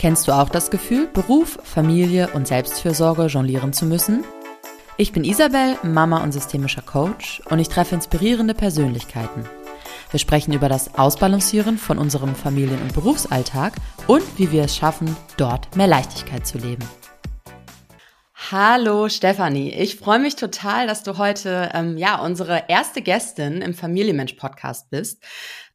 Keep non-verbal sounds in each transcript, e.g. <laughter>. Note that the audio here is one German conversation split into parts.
Kennst du auch das Gefühl, Beruf, Familie und Selbstfürsorge jonglieren zu müssen? Ich bin Isabel, Mama und systemischer Coach und ich treffe inspirierende Persönlichkeiten. Wir sprechen über das Ausbalancieren von unserem Familien- und Berufsalltag und wie wir es schaffen, dort mehr Leichtigkeit zu leben. Hallo Stefanie, ich freue mich total, dass du heute ähm, ja unsere erste Gästin im Familienmensch Podcast bist.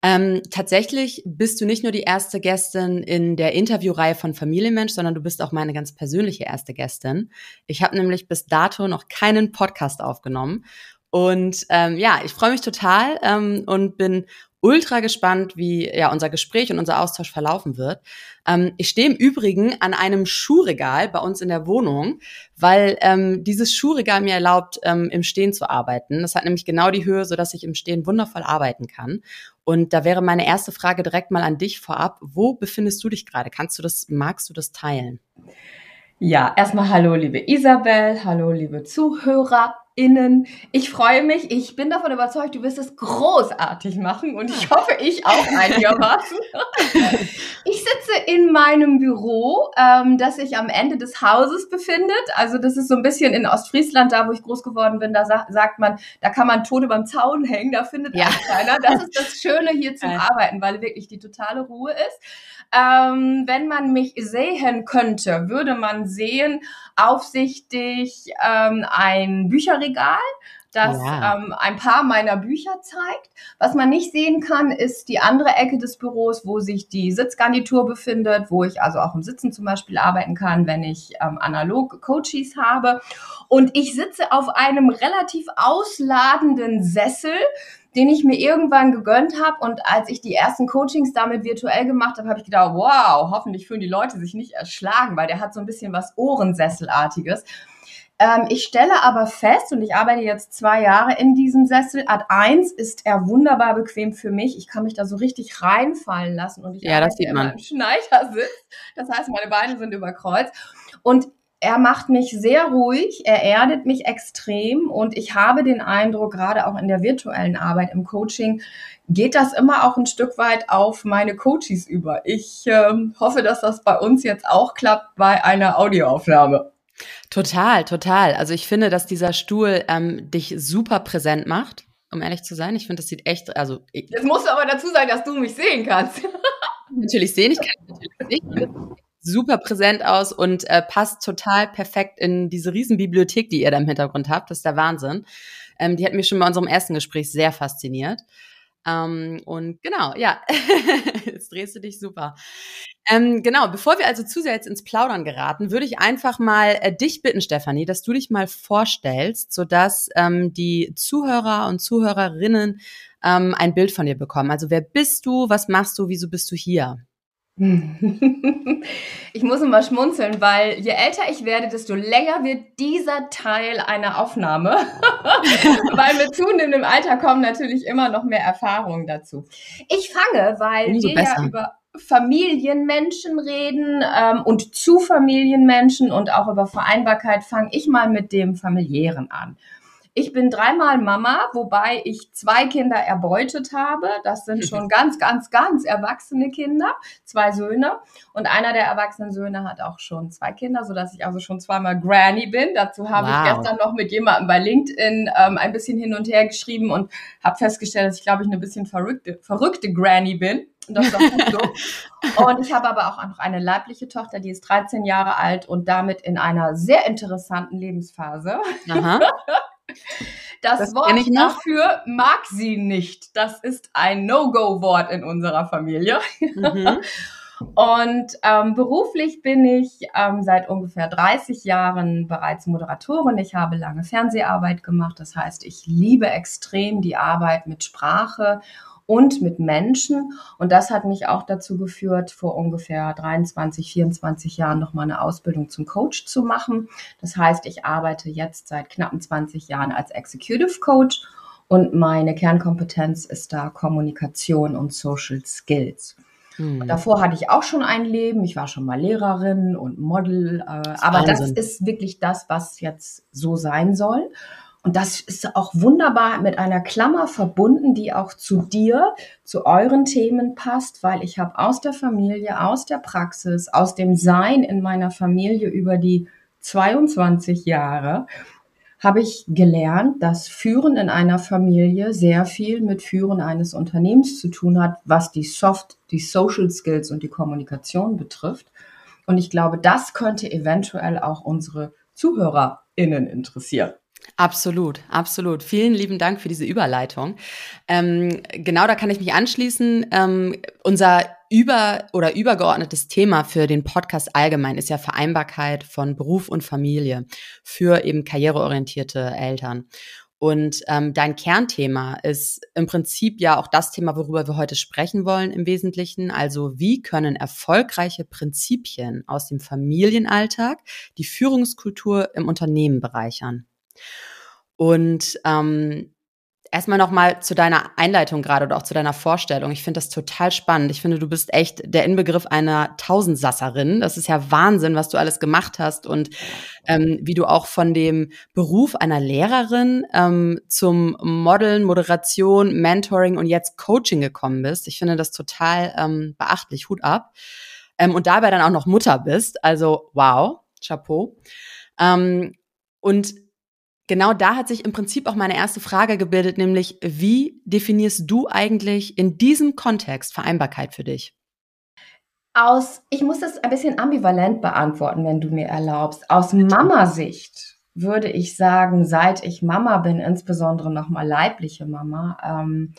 Ähm, tatsächlich bist du nicht nur die erste Gästin in der Interviewreihe von Familienmensch, sondern du bist auch meine ganz persönliche erste Gästin. Ich habe nämlich bis dato noch keinen Podcast aufgenommen. Und ähm, ja, ich freue mich total ähm, und bin ultra gespannt, wie ja unser Gespräch und unser Austausch verlaufen wird. Ähm, ich stehe im Übrigen an einem Schuhregal bei uns in der Wohnung, weil ähm, dieses Schuhregal mir erlaubt, ähm, im Stehen zu arbeiten. Das hat nämlich genau die Höhe, so ich im Stehen wundervoll arbeiten kann. Und da wäre meine erste Frage direkt mal an dich vorab. Wo befindest du dich gerade? Kannst du das, magst du das teilen? Ja, erstmal hallo, liebe Isabel, hallo, liebe Zuhörer innen. Ich freue mich. Ich bin davon überzeugt, du wirst es großartig machen und ich hoffe, ich auch einigermaßen. <laughs> ich sitze in meinem Büro, ähm, das sich am Ende des Hauses befindet. Also das ist so ein bisschen in Ostfriesland, da wo ich groß geworden bin. Da sa sagt man, da kann man Tode beim Zaun hängen. Da findet ja. keiner. Das ist das Schöne hier zum Arbeiten, weil wirklich die totale Ruhe ist. Ähm, wenn man mich sehen könnte, würde man sehen, aufsichtig ähm, ein Bücherregal, das ja. ähm, ein paar meiner Bücher zeigt. Was man nicht sehen kann, ist die andere Ecke des Büros, wo sich die Sitzgarnitur befindet, wo ich also auch im Sitzen zum Beispiel arbeiten kann, wenn ich ähm, analog Coaches habe. Und ich sitze auf einem relativ ausladenden Sessel, den ich mir irgendwann gegönnt habe. Und als ich die ersten Coachings damit virtuell gemacht habe, habe ich gedacht, wow, hoffentlich fühlen die Leute sich nicht erschlagen, weil der hat so ein bisschen was Ohrensesselartiges. Ähm, ich stelle aber fest, und ich arbeite jetzt zwei Jahre in diesem Sessel, Ad 1 ist er wunderbar bequem für mich. Ich kann mich da so richtig reinfallen lassen und ich ja, das sieht man. im Schneidersitz. Das heißt, meine Beine sind überkreuzt. Und er macht mich sehr ruhig, er erdet mich extrem und ich habe den Eindruck, gerade auch in der virtuellen Arbeit im Coaching, geht das immer auch ein Stück weit auf meine Coaches über. Ich äh, hoffe, dass das bei uns jetzt auch klappt bei einer Audioaufnahme. Total, total. Also ich finde, dass dieser Stuhl ähm, dich super präsent macht, um ehrlich zu sein. Ich finde, das sieht echt, also. Jetzt musst du aber dazu sagen, dass du mich sehen kannst. <laughs> natürlich sehen, ich kann natürlich nicht super präsent aus und äh, passt total perfekt in diese Riesenbibliothek, die ihr da im Hintergrund habt. Das ist der Wahnsinn. Ähm, die hat mich schon bei unserem ersten Gespräch sehr fasziniert. Ähm, und genau, ja, <laughs> jetzt drehst du dich super. Ähm, genau, bevor wir also zu sehr jetzt ins Plaudern geraten, würde ich einfach mal äh, dich bitten, Stefanie, dass du dich mal vorstellst, sodass ähm, die Zuhörer und Zuhörerinnen ähm, ein Bild von dir bekommen. Also wer bist du, was machst du, wieso bist du hier? <laughs> Ich muss immer schmunzeln, weil je älter ich werde, desto länger wird dieser Teil einer Aufnahme. <laughs> weil mit zunehmendem Alter kommen natürlich immer noch mehr Erfahrungen dazu. Ich fange, weil Umso wir besser. ja über Familienmenschen reden ähm, und zu Familienmenschen und auch über Vereinbarkeit, fange ich mal mit dem familiären an. Ich bin dreimal Mama, wobei ich zwei Kinder erbeutet habe. Das sind <laughs> schon ganz, ganz, ganz erwachsene Kinder, zwei Söhne. Und einer der erwachsenen Söhne hat auch schon zwei Kinder, sodass ich also schon zweimal Granny bin. Dazu habe wow. ich gestern noch mit jemandem bei LinkedIn ähm, ein bisschen hin und her geschrieben und habe festgestellt, dass ich, glaube ich, eine bisschen verrückte, verrückte Granny bin. Und das ist auch gut so. <laughs> Und ich habe aber auch noch eine leibliche Tochter, die ist 13 Jahre alt und damit in einer sehr interessanten Lebensphase. <laughs> Das, das Wort dafür mag sie nicht. Das ist ein No-Go-Wort in unserer Familie. Mhm. <laughs> Und ähm, beruflich bin ich ähm, seit ungefähr 30 Jahren bereits Moderatorin. Ich habe lange Fernseharbeit gemacht. Das heißt, ich liebe extrem die Arbeit mit Sprache und mit Menschen. Und das hat mich auch dazu geführt, vor ungefähr 23, 24 Jahren nochmal eine Ausbildung zum Coach zu machen. Das heißt, ich arbeite jetzt seit knappen 20 Jahren als Executive Coach und meine Kernkompetenz ist da Kommunikation und Social Skills. Hm. Davor hatte ich auch schon ein Leben. Ich war schon mal Lehrerin und Model. Äh, aber das ist wirklich das, was jetzt so sein soll. Und das ist auch wunderbar mit einer Klammer verbunden, die auch zu dir, zu euren Themen passt, weil ich habe aus der Familie, aus der Praxis, aus dem Sein in meiner Familie über die 22 Jahre habe ich gelernt, dass Führen in einer Familie sehr viel mit Führen eines Unternehmens zu tun hat, was die Soft, die Social Skills und die Kommunikation betrifft. Und ich glaube, das könnte eventuell auch unsere ZuhörerInnen interessieren. Absolut, absolut. Vielen lieben Dank für diese Überleitung. Ähm, genau, da kann ich mich anschließen. Ähm, unser über oder übergeordnetes Thema für den Podcast allgemein ist ja Vereinbarkeit von Beruf und Familie für eben karriereorientierte Eltern. Und ähm, dein Kernthema ist im Prinzip ja auch das Thema, worüber wir heute sprechen wollen im Wesentlichen. Also wie können erfolgreiche Prinzipien aus dem Familienalltag die Führungskultur im Unternehmen bereichern? Und ähm, erstmal nochmal zu deiner Einleitung gerade oder auch zu deiner Vorstellung. Ich finde das total spannend. Ich finde, du bist echt der Inbegriff einer Tausendsasserin. Das ist ja Wahnsinn, was du alles gemacht hast und ähm, wie du auch von dem Beruf einer Lehrerin ähm, zum Modeln, Moderation, Mentoring und jetzt Coaching gekommen bist. Ich finde das total ähm, beachtlich. Hut ab. Ähm, und dabei dann auch noch Mutter bist. Also wow, Chapeau. Ähm, und genau da hat sich im Prinzip auch meine erste Frage gebildet, nämlich wie definierst du eigentlich in diesem Kontext Vereinbarkeit für dich? Aus, ich muss das ein bisschen ambivalent beantworten, wenn du mir erlaubst. Aus Mama-Sicht würde ich sagen, seit ich Mama bin, insbesondere nochmal leibliche Mama, ähm,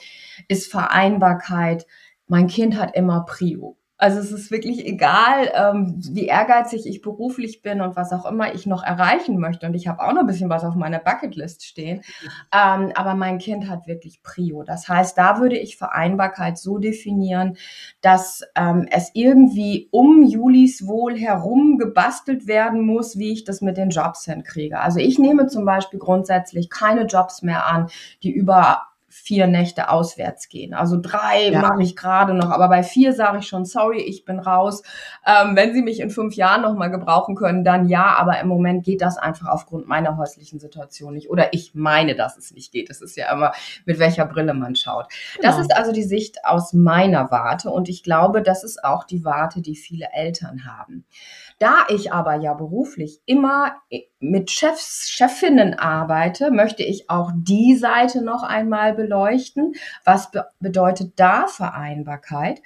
ist Vereinbarkeit, mein Kind hat immer Prio. Also es ist wirklich egal, ähm, wie ehrgeizig ich beruflich bin und was auch immer ich noch erreichen möchte. Und ich habe auch noch ein bisschen was auf meiner Bucketlist stehen. Ähm, aber mein Kind hat wirklich Prio. Das heißt, da würde ich Vereinbarkeit so definieren, dass ähm, es irgendwie um Julis Wohl herum gebastelt werden muss, wie ich das mit den Jobs hinkriege. Also ich nehme zum Beispiel grundsätzlich keine Jobs mehr an, die über vier Nächte auswärts gehen. Also drei ja. mache ich gerade noch, aber bei vier sage ich schon, sorry, ich bin raus. Ähm, wenn Sie mich in fünf Jahren nochmal gebrauchen können, dann ja, aber im Moment geht das einfach aufgrund meiner häuslichen Situation nicht. Oder ich meine, dass es nicht geht. Das ist ja immer, mit welcher Brille man schaut. Genau. Das ist also die Sicht aus meiner Warte und ich glaube, das ist auch die Warte, die viele Eltern haben. Da ich aber ja beruflich immer mit Chefs, Chefinnen arbeite, möchte ich auch die Seite noch einmal beleuchten. Was be bedeutet da Vereinbarkeit?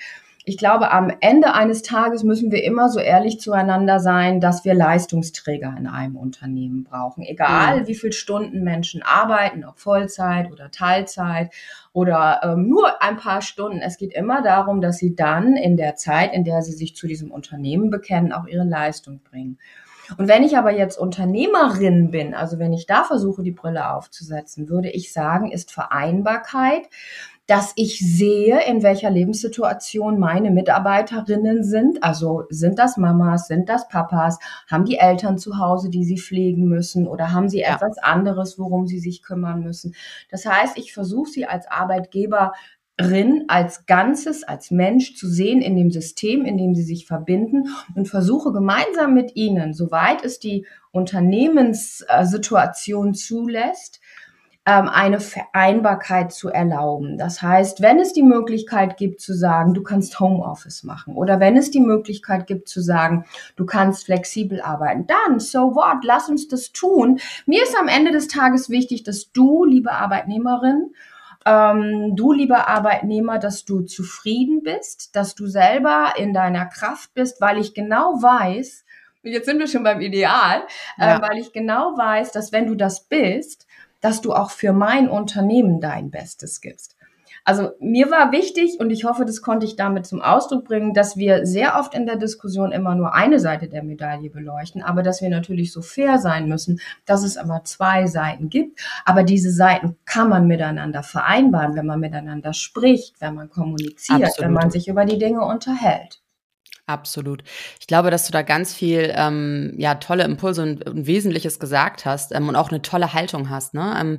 Ich glaube, am Ende eines Tages müssen wir immer so ehrlich zueinander sein, dass wir Leistungsträger in einem Unternehmen brauchen. Egal, mhm. wie viele Stunden Menschen arbeiten, ob Vollzeit oder Teilzeit oder ähm, nur ein paar Stunden. Es geht immer darum, dass sie dann in der Zeit, in der sie sich zu diesem Unternehmen bekennen, auch ihre Leistung bringen. Und wenn ich aber jetzt Unternehmerin bin, also wenn ich da versuche, die Brille aufzusetzen, würde ich sagen, ist Vereinbarkeit dass ich sehe, in welcher Lebenssituation meine Mitarbeiterinnen sind. Also sind das Mamas, sind das Papas, haben die Eltern zu Hause, die sie pflegen müssen oder haben sie ja. etwas anderes, worum sie sich kümmern müssen. Das heißt, ich versuche sie als Arbeitgeber als Ganzes, als Mensch zu sehen in dem System, in dem sie sich verbinden und versuche gemeinsam mit ihnen, soweit es die Unternehmenssituation zulässt, ähm, eine Vereinbarkeit zu erlauben. Das heißt, wenn es die Möglichkeit gibt zu sagen, du kannst Homeoffice machen oder wenn es die Möglichkeit gibt zu sagen, du kannst flexibel arbeiten, dann, so what, lass uns das tun. Mir ist am Ende des Tages wichtig, dass du, liebe Arbeitnehmerin, ähm, du, lieber Arbeitnehmer, dass du zufrieden bist, dass du selber in deiner Kraft bist, weil ich genau weiß, jetzt sind wir schon beim Ideal, äh, ja. äh, weil ich genau weiß, dass wenn du das bist, dass du auch für mein Unternehmen dein Bestes gibst. Also mir war wichtig und ich hoffe, das konnte ich damit zum Ausdruck bringen, dass wir sehr oft in der Diskussion immer nur eine Seite der Medaille beleuchten, aber dass wir natürlich so fair sein müssen, dass es immer zwei Seiten gibt. Aber diese Seiten kann man miteinander vereinbaren, wenn man miteinander spricht, wenn man kommuniziert, Absolut. wenn man sich über die Dinge unterhält. Absolut. Ich glaube, dass du da ganz viel ähm, ja tolle Impulse und, und Wesentliches gesagt hast ähm, und auch eine tolle Haltung hast. Ne? Ähm,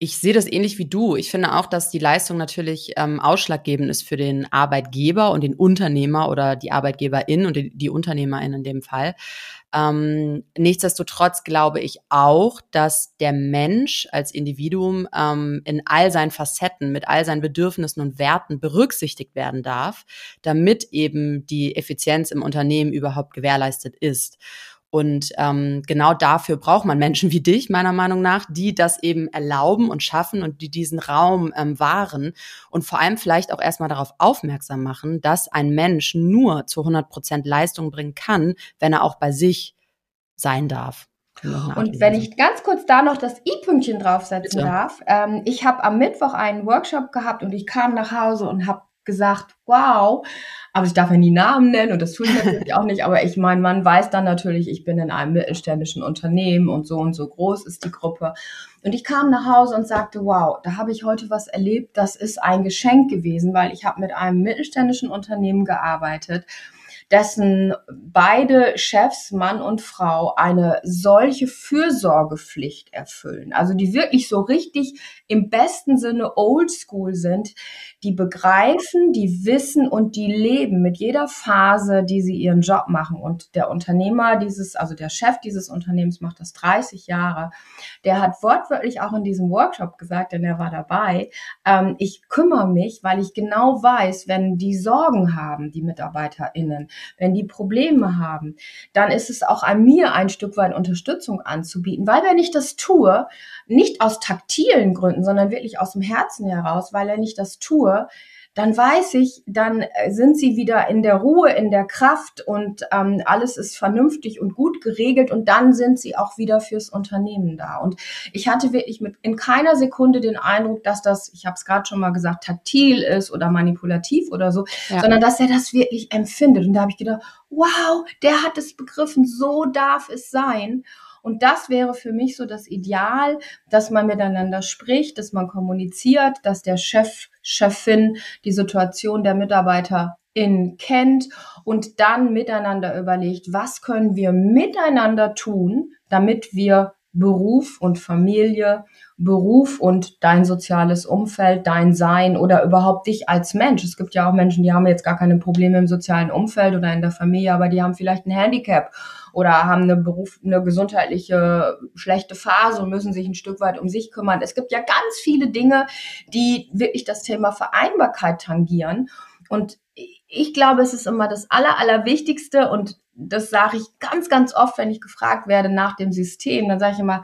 ich sehe das ähnlich wie du. Ich finde auch, dass die Leistung natürlich ähm, ausschlaggebend ist für den Arbeitgeber und den Unternehmer oder die Arbeitgeberin und die, die Unternehmerin in dem Fall. Ähm, nichtsdestotrotz glaube ich auch, dass der Mensch als Individuum ähm, in all seinen Facetten, mit all seinen Bedürfnissen und Werten berücksichtigt werden darf, damit eben die Effizienz im Unternehmen überhaupt gewährleistet ist. Und ähm, genau dafür braucht man Menschen wie dich, meiner Meinung nach, die das eben erlauben und schaffen und die diesen Raum ähm, wahren und vor allem vielleicht auch erstmal darauf aufmerksam machen, dass ein Mensch nur zu 100 Prozent Leistung bringen kann, wenn er auch bei sich sein darf. Und wenn ich ganz kurz da noch das i-Pünktchen draufsetzen Bitte. darf. Ähm, ich habe am Mittwoch einen Workshop gehabt und ich kam nach Hause und habe gesagt, wow, aber ich darf ja nie Namen nennen und das tue ich natürlich auch nicht, aber ich meine, man weiß dann natürlich, ich bin in einem mittelständischen Unternehmen und so und so groß ist die Gruppe. Und ich kam nach Hause und sagte, wow, da habe ich heute was erlebt, das ist ein Geschenk gewesen, weil ich habe mit einem mittelständischen Unternehmen gearbeitet dessen beide Chefs, Mann und Frau, eine solche Fürsorgepflicht erfüllen. Also die wirklich so richtig im besten Sinne oldschool sind, die begreifen, die wissen und die leben mit jeder Phase, die sie ihren Job machen. Und der Unternehmer dieses, also der Chef dieses Unternehmens macht das 30 Jahre. Der hat wortwörtlich auch in diesem Workshop gesagt, denn er war dabei, ähm, ich kümmere mich, weil ich genau weiß, wenn die Sorgen haben, die MitarbeiterInnen, wenn die Probleme haben, dann ist es auch an mir ein Stück weit Unterstützung anzubieten. Weil wenn ich das tue, nicht aus taktilen Gründen, sondern wirklich aus dem Herzen heraus, weil wenn ich das tue, dann weiß ich, dann äh, sind sie wieder in der Ruhe, in der Kraft und ähm, alles ist vernünftig und gut geregelt und dann sind sie auch wieder fürs Unternehmen da. Und ich hatte wirklich mit in keiner Sekunde den Eindruck, dass das, ich habe es gerade schon mal gesagt, taktil ist oder manipulativ oder so, ja. sondern dass er das wirklich empfindet. Und da habe ich gedacht, wow, der hat es begriffen, so darf es sein. Und das wäre für mich so das Ideal, dass man miteinander spricht, dass man kommuniziert, dass der Chef, Chefin die Situation der MitarbeiterInnen kennt und dann miteinander überlegt, was können wir miteinander tun, damit wir Beruf und Familie, Beruf und dein soziales Umfeld, dein Sein oder überhaupt dich als Mensch. Es gibt ja auch Menschen, die haben jetzt gar keine Probleme im sozialen Umfeld oder in der Familie, aber die haben vielleicht ein Handicap oder haben eine Beruf, eine gesundheitliche schlechte Phase und müssen sich ein Stück weit um sich kümmern. Es gibt ja ganz viele Dinge, die wirklich das Thema Vereinbarkeit tangieren. Und ich glaube, es ist immer das Aller, Allerwichtigste und das sage ich ganz, ganz oft, wenn ich gefragt werde nach dem System. Dann sage ich immer,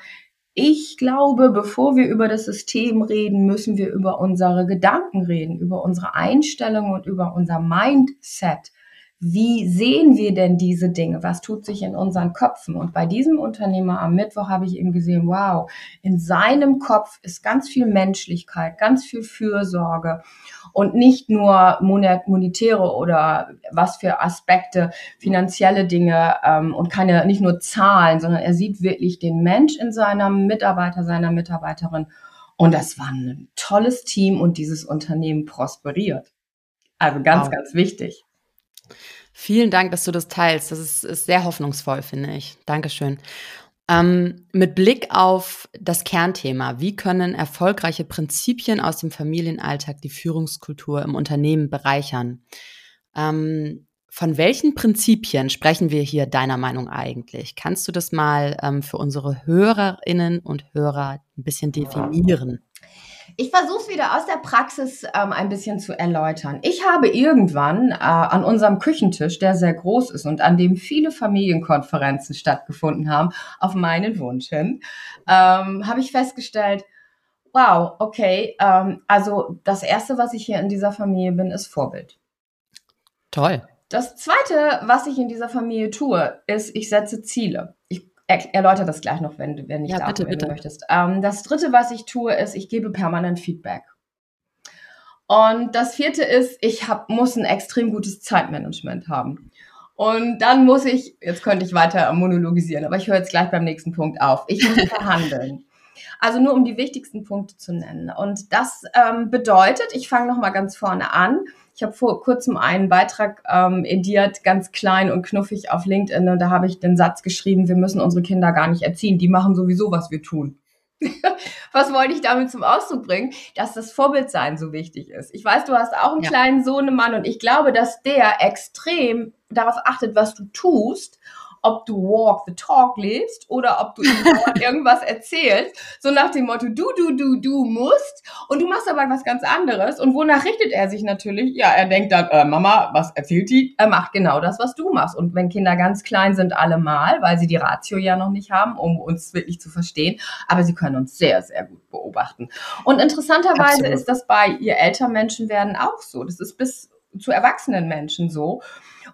ich glaube, bevor wir über das System reden, müssen wir über unsere Gedanken reden, über unsere Einstellung und über unser Mindset wie sehen wir denn diese Dinge? Was tut sich in unseren Köpfen? Und bei diesem Unternehmer am Mittwoch habe ich eben gesehen, wow, in seinem Kopf ist ganz viel Menschlichkeit, ganz viel Fürsorge und nicht nur monetäre oder was für Aspekte, finanzielle Dinge ähm, und keine, nicht nur Zahlen, sondern er sieht wirklich den Mensch in seinem Mitarbeiter, seiner Mitarbeiterin. Und das war ein tolles Team und dieses Unternehmen prosperiert. Also ganz, wow. ganz wichtig. Vielen Dank, dass du das teilst. Das ist, ist sehr hoffnungsvoll, finde ich. Dankeschön. Ähm, mit Blick auf das Kernthema, wie können erfolgreiche Prinzipien aus dem Familienalltag die Führungskultur im Unternehmen bereichern? Ähm, von welchen Prinzipien sprechen wir hier deiner Meinung eigentlich? Kannst du das mal ähm, für unsere Hörerinnen und Hörer ein bisschen definieren? Ich versuche es wieder aus der Praxis ähm, ein bisschen zu erläutern. Ich habe irgendwann äh, an unserem Küchentisch, der sehr groß ist und an dem viele Familienkonferenzen stattgefunden haben, auf meinen Wunsch hin, ähm, habe ich festgestellt, wow, okay, ähm, also das Erste, was ich hier in dieser Familie bin, ist Vorbild. Toll. Das Zweite, was ich in dieser Familie tue, ist, ich setze Ziele. Ich er, erläutere das gleich noch, wenn, wenn ich ja, darf, bitte, bitte. möchtest. Ähm, das dritte, was ich tue, ist, ich gebe permanent Feedback. Und das vierte ist, ich hab, muss ein extrem gutes Zeitmanagement haben. Und dann muss ich, jetzt könnte ich weiter monologisieren, aber ich höre jetzt gleich beim nächsten Punkt auf. Ich muss <laughs> verhandeln. Also nur um die wichtigsten Punkte zu nennen. Und das ähm, bedeutet, ich fange nochmal ganz vorne an. Ich habe vor kurzem einen Beitrag ähm, ediert, ganz klein und knuffig auf LinkedIn und da habe ich den Satz geschrieben, wir müssen unsere Kinder gar nicht erziehen, die machen sowieso, was wir tun. <laughs> was wollte ich damit zum Ausdruck bringen? Dass das Vorbildsein so wichtig ist. Ich weiß, du hast auch einen ja. kleinen Sohnemann und ich glaube, dass der extrem darauf achtet, was du tust ob du Walk the Talk lebst oder ob du <laughs> irgendwas erzählst, so nach dem Motto, du, du, du, du musst und du machst aber was ganz anderes. Und wonach richtet er sich natürlich? Ja, er denkt dann, äh, Mama, was erzählt die? Er macht genau das, was du machst. Und wenn Kinder ganz klein sind, allemal, weil sie die Ratio ja noch nicht haben, um uns wirklich zu verstehen, aber sie können uns sehr, sehr gut beobachten. Und interessanterweise Absolut. ist das bei ihr älter Menschen werden auch so. Das ist bis zu erwachsenen Menschen so.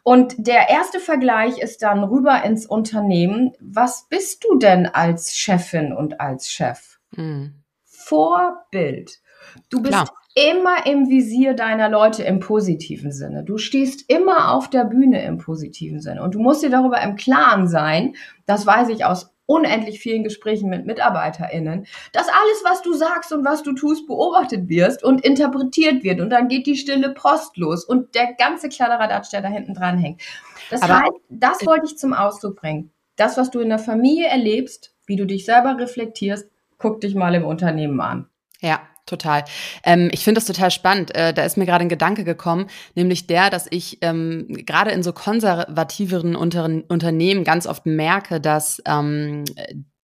Und der erste Vergleich ist dann rüber ins Unternehmen. Was bist du denn als Chefin und als Chef? Mhm. Vorbild. Du bist Klar. immer im Visier deiner Leute im positiven Sinne. Du stehst immer auf der Bühne im positiven Sinne. Und du musst dir darüber im Klaren sein, das weiß ich aus unendlich vielen Gesprächen mit MitarbeiterInnen, dass alles, was du sagst und was du tust, beobachtet wirst und interpretiert wird. Und dann geht die stille Post los und der ganze Kladderadatsch, der da hinten dran hängt. Das Aber heißt, das wollte ich zum Ausdruck bringen. Das, was du in der Familie erlebst, wie du dich selber reflektierst, guck dich mal im Unternehmen an. Ja, total. Ähm, ich finde das total spannend. Äh, da ist mir gerade ein Gedanke gekommen, nämlich der, dass ich ähm, gerade in so konservativeren Unter Unternehmen ganz oft merke, dass ähm,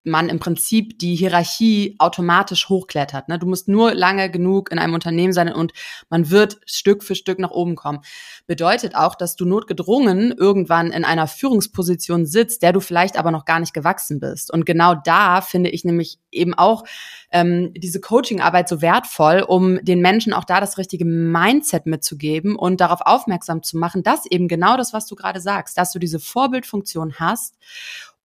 man im Prinzip die Hierarchie automatisch hochklettert. Ne? Du musst nur lange genug in einem Unternehmen sein und man wird Stück für Stück nach oben kommen. Bedeutet auch, dass du notgedrungen irgendwann in einer Führungsposition sitzt, der du vielleicht aber noch gar nicht gewachsen bist. Und genau da finde ich nämlich eben auch ähm, diese Coaching-Arbeit so wertvoll, um den Menschen auch da das richtige Mindset mitzugeben und darauf aufmerksam zu machen, dass eben genau das, was du gerade sagst, dass du diese Vorbildfunktion hast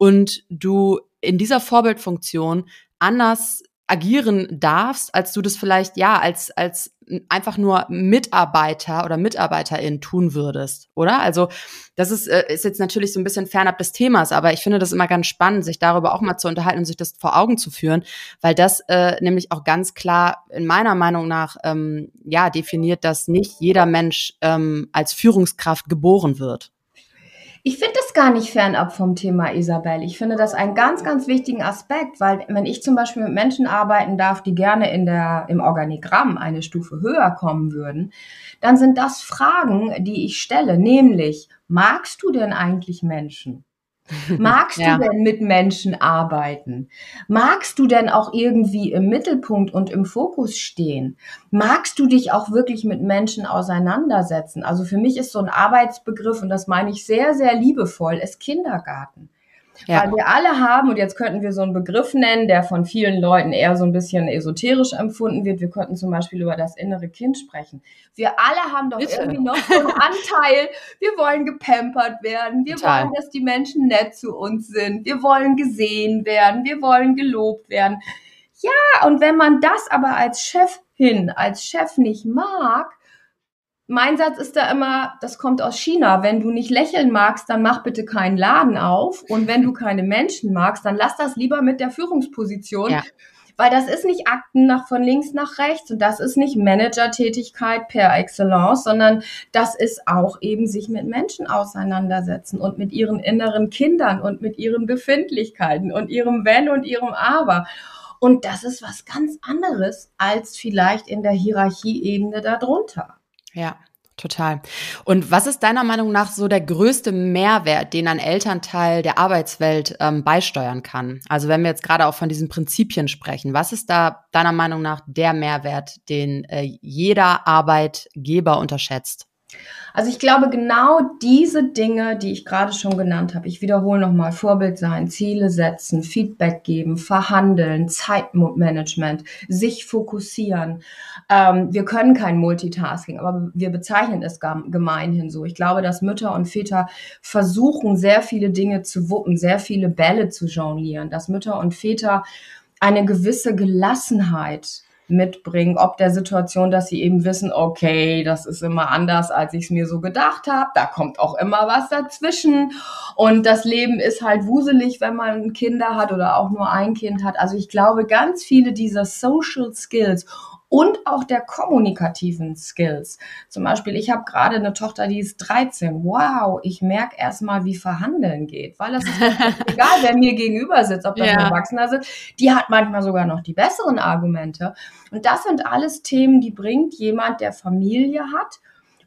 und du in dieser Vorbildfunktion anders agieren darfst, als du das vielleicht ja als als einfach nur Mitarbeiter oder Mitarbeiterin tun würdest, oder? Also das ist äh, ist jetzt natürlich so ein bisschen fernab des Themas, aber ich finde das immer ganz spannend, sich darüber auch mal zu unterhalten und sich das vor Augen zu führen, weil das äh, nämlich auch ganz klar in meiner Meinung nach ähm, ja definiert, dass nicht jeder Mensch ähm, als Führungskraft geboren wird. Ich finde das gar nicht fernab vom Thema Isabel. Ich finde das einen ganz, ganz wichtigen Aspekt, weil wenn ich zum Beispiel mit Menschen arbeiten darf, die gerne in der, im Organigramm eine Stufe höher kommen würden, dann sind das Fragen, die ich stelle, nämlich, magst du denn eigentlich Menschen? Magst ja. du denn mit Menschen arbeiten? Magst du denn auch irgendwie im Mittelpunkt und im Fokus stehen? Magst du dich auch wirklich mit Menschen auseinandersetzen? Also für mich ist so ein Arbeitsbegriff, und das meine ich sehr, sehr liebevoll, ist Kindergarten. Ja. Weil wir alle haben, und jetzt könnten wir so einen Begriff nennen, der von vielen Leuten eher so ein bisschen esoterisch empfunden wird. Wir könnten zum Beispiel über das innere Kind sprechen. Wir alle haben doch Bitte. irgendwie noch so einen <laughs> Anteil. Wir wollen gepampert werden. Wir Total. wollen, dass die Menschen nett zu uns sind. Wir wollen gesehen werden. Wir wollen gelobt werden. Ja, und wenn man das aber als Chefin, als Chef nicht mag, mein Satz ist da immer, das kommt aus China. Wenn du nicht lächeln magst, dann mach bitte keinen Laden auf. Und wenn du <laughs> keine Menschen magst, dann lass das lieber mit der Führungsposition. Ja. Weil das ist nicht Akten nach von links nach rechts und das ist nicht Managertätigkeit per Excellence, sondern das ist auch eben sich mit Menschen auseinandersetzen und mit ihren inneren Kindern und mit ihren Befindlichkeiten und ihrem Wenn und ihrem Aber. Und das ist was ganz anderes als vielleicht in der Hierarchieebene darunter. Ja, total. Und was ist deiner Meinung nach so der größte Mehrwert, den ein Elternteil der Arbeitswelt ähm, beisteuern kann? Also wenn wir jetzt gerade auch von diesen Prinzipien sprechen, was ist da deiner Meinung nach der Mehrwert, den äh, jeder Arbeitgeber unterschätzt? Also ich glaube, genau diese Dinge, die ich gerade schon genannt habe, ich wiederhole nochmal, Vorbild sein, Ziele setzen, Feedback geben, verhandeln, Zeitmanagement, sich fokussieren. Ähm, wir können kein Multitasking, aber wir bezeichnen es gemeinhin so. Ich glaube, dass Mütter und Väter versuchen, sehr viele Dinge zu wuppen, sehr viele Bälle zu jonglieren, dass Mütter und Väter eine gewisse Gelassenheit mitbringen, ob der Situation, dass sie eben wissen, okay, das ist immer anders, als ich es mir so gedacht habe. Da kommt auch immer was dazwischen. Und das Leben ist halt wuselig, wenn man Kinder hat oder auch nur ein Kind hat. Also ich glaube, ganz viele dieser Social Skills und auch der kommunikativen Skills. Zum Beispiel, ich habe gerade eine Tochter, die ist 13. Wow, ich merke erstmal, wie Verhandeln geht, weil das ist <laughs> egal, wer mir gegenüber sitzt, ob das ja. ein Erwachsener sitzt, die hat manchmal sogar noch die besseren Argumente. Und das sind alles Themen, die bringt jemand, der Familie hat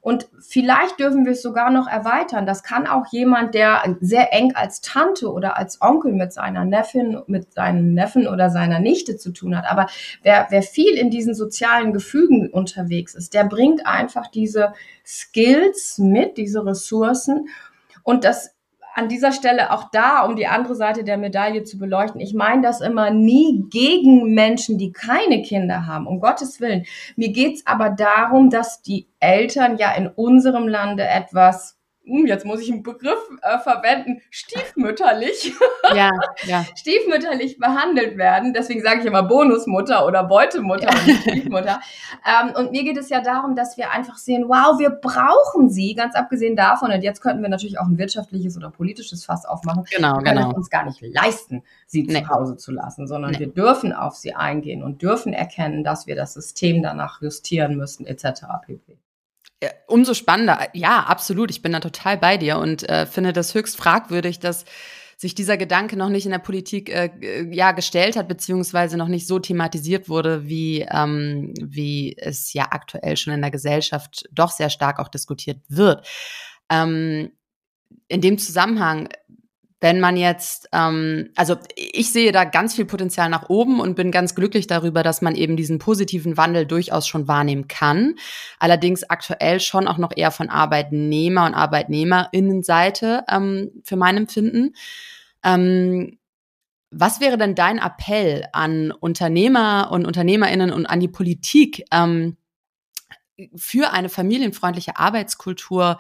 und vielleicht dürfen wir es sogar noch erweitern. Das kann auch jemand, der sehr eng als Tante oder als Onkel mit seiner Neffin, mit seinem Neffen oder seiner Nichte zu tun hat. Aber wer, wer viel in diesen sozialen Gefügen unterwegs ist, der bringt einfach diese Skills mit, diese Ressourcen. Und das an dieser Stelle auch da, um die andere Seite der Medaille zu beleuchten. Ich meine das immer nie gegen Menschen, die keine Kinder haben, um Gottes Willen. Mir geht's aber darum, dass die Eltern ja in unserem Lande etwas jetzt muss ich einen Begriff äh, verwenden, stiefmütterlich, <laughs> ja, ja. stiefmütterlich behandelt werden. Deswegen sage ich immer Bonusmutter oder Beutemutter ja. und Stiefmutter. Ähm, und mir geht es ja darum, dass wir einfach sehen, wow, wir brauchen sie, ganz abgesehen davon. Und jetzt könnten wir natürlich auch ein wirtschaftliches oder politisches Fass aufmachen. Genau, wir können genau. uns gar nicht leisten, sie nee. zu Hause zu lassen, sondern nee. wir dürfen auf sie eingehen und dürfen erkennen, dass wir das System danach justieren müssen, etc. pp. Umso spannender. Ja, absolut. Ich bin da total bei dir und äh, finde das höchst fragwürdig, dass sich dieser Gedanke noch nicht in der Politik äh, ja gestellt hat beziehungsweise noch nicht so thematisiert wurde, wie ähm, wie es ja aktuell schon in der Gesellschaft doch sehr stark auch diskutiert wird. Ähm, in dem Zusammenhang wenn man jetzt, ähm, also ich sehe da ganz viel Potenzial nach oben und bin ganz glücklich darüber, dass man eben diesen positiven Wandel durchaus schon wahrnehmen kann. Allerdings aktuell schon auch noch eher von Arbeitnehmer und Arbeitnehmerinnenseite ähm, für mein Empfinden. Ähm, was wäre denn dein Appell an Unternehmer und Unternehmerinnen und an die Politik ähm, für eine familienfreundliche Arbeitskultur?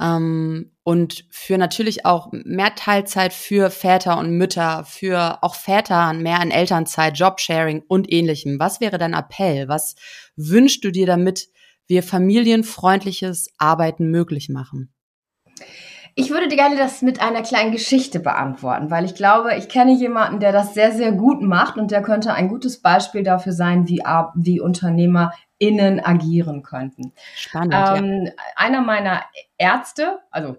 Ähm, und für natürlich auch mehr Teilzeit für Väter und Mütter, für auch Väter mehr in Elternzeit, Jobsharing und ähnlichem. Was wäre dein Appell? Was wünschst du dir, damit wir familienfreundliches Arbeiten möglich machen? Ich würde dir gerne das mit einer kleinen Geschichte beantworten, weil ich glaube, ich kenne jemanden, der das sehr, sehr gut macht und der könnte ein gutes Beispiel dafür sein, wie, wie UnternehmerInnen agieren könnten. Spannend. Ähm, ja. Einer meiner Ärzte, also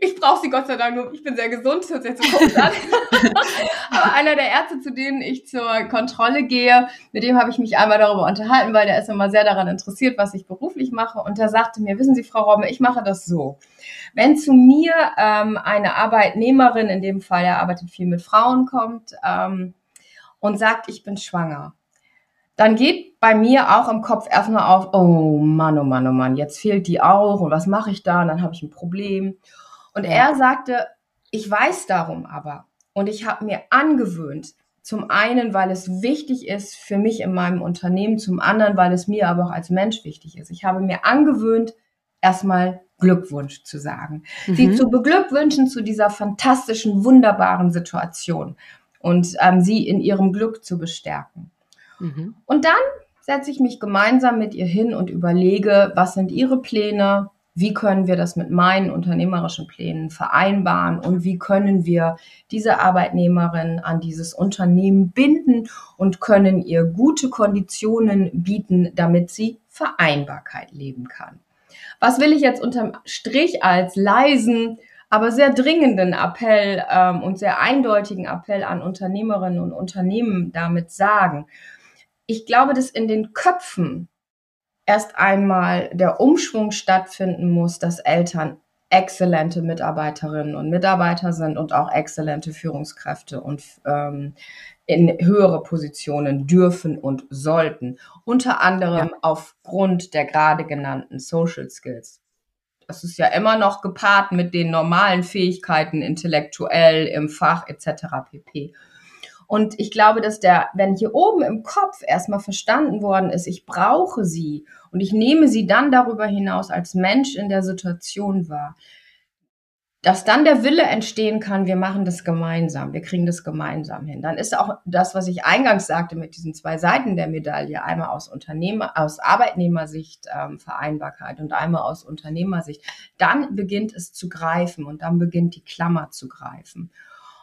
ich brauche sie Gott sei Dank nur, ich bin sehr gesund, hört sich jetzt so komisch an. <laughs> Aber einer der Ärzte, zu denen ich zur Kontrolle gehe, mit dem habe ich mich einmal darüber unterhalten, weil der ist immer sehr daran interessiert, was ich beruflich mache. Und der sagte mir, wissen Sie, Frau Robbe, ich mache das so. Wenn zu mir ähm, eine Arbeitnehmerin, in dem Fall, er arbeitet viel mit Frauen, kommt ähm, und sagt, ich bin schwanger, dann geht bei mir auch im Kopf erstmal auf, oh Mann, oh Mann, oh Mann, jetzt fehlt die auch und was mache ich da? Und dann habe ich ein Problem. Und ja. er sagte, ich weiß darum aber und ich habe mir angewöhnt, zum einen, weil es wichtig ist für mich in meinem Unternehmen, zum anderen, weil es mir aber auch als Mensch wichtig ist. Ich habe mir angewöhnt, erstmal Glückwunsch zu sagen, mhm. sie zu beglückwünschen zu dieser fantastischen, wunderbaren Situation und ähm, sie in ihrem Glück zu bestärken. Mhm. Und dann setze ich mich gemeinsam mit ihr hin und überlege, was sind ihre Pläne, wie können wir das mit meinen unternehmerischen Plänen vereinbaren und wie können wir diese Arbeitnehmerin an dieses Unternehmen binden und können ihr gute Konditionen bieten, damit sie Vereinbarkeit leben kann. Was will ich jetzt unterm Strich als leisen, aber sehr dringenden Appell ähm, und sehr eindeutigen Appell an Unternehmerinnen und Unternehmen damit sagen? Ich glaube, dass in den Köpfen erst einmal der Umschwung stattfinden muss, dass Eltern exzellente Mitarbeiterinnen und Mitarbeiter sind und auch exzellente Führungskräfte und ähm, in höhere Positionen dürfen und sollten. Unter anderem ja. aufgrund der gerade genannten Social Skills. Das ist ja immer noch gepaart mit den normalen Fähigkeiten intellektuell im Fach etc. pp. Und ich glaube, dass der, wenn hier oben im Kopf erstmal verstanden worden ist, ich brauche sie und ich nehme sie dann darüber hinaus als Mensch in der Situation wahr, dass dann der Wille entstehen kann, wir machen das gemeinsam, wir kriegen das gemeinsam hin. Dann ist auch das, was ich eingangs sagte mit diesen zwei Seiten der Medaille, einmal aus Unternehmer, aus Arbeitnehmersicht ähm, Vereinbarkeit und einmal aus Unternehmersicht, dann beginnt es zu greifen und dann beginnt die Klammer zu greifen.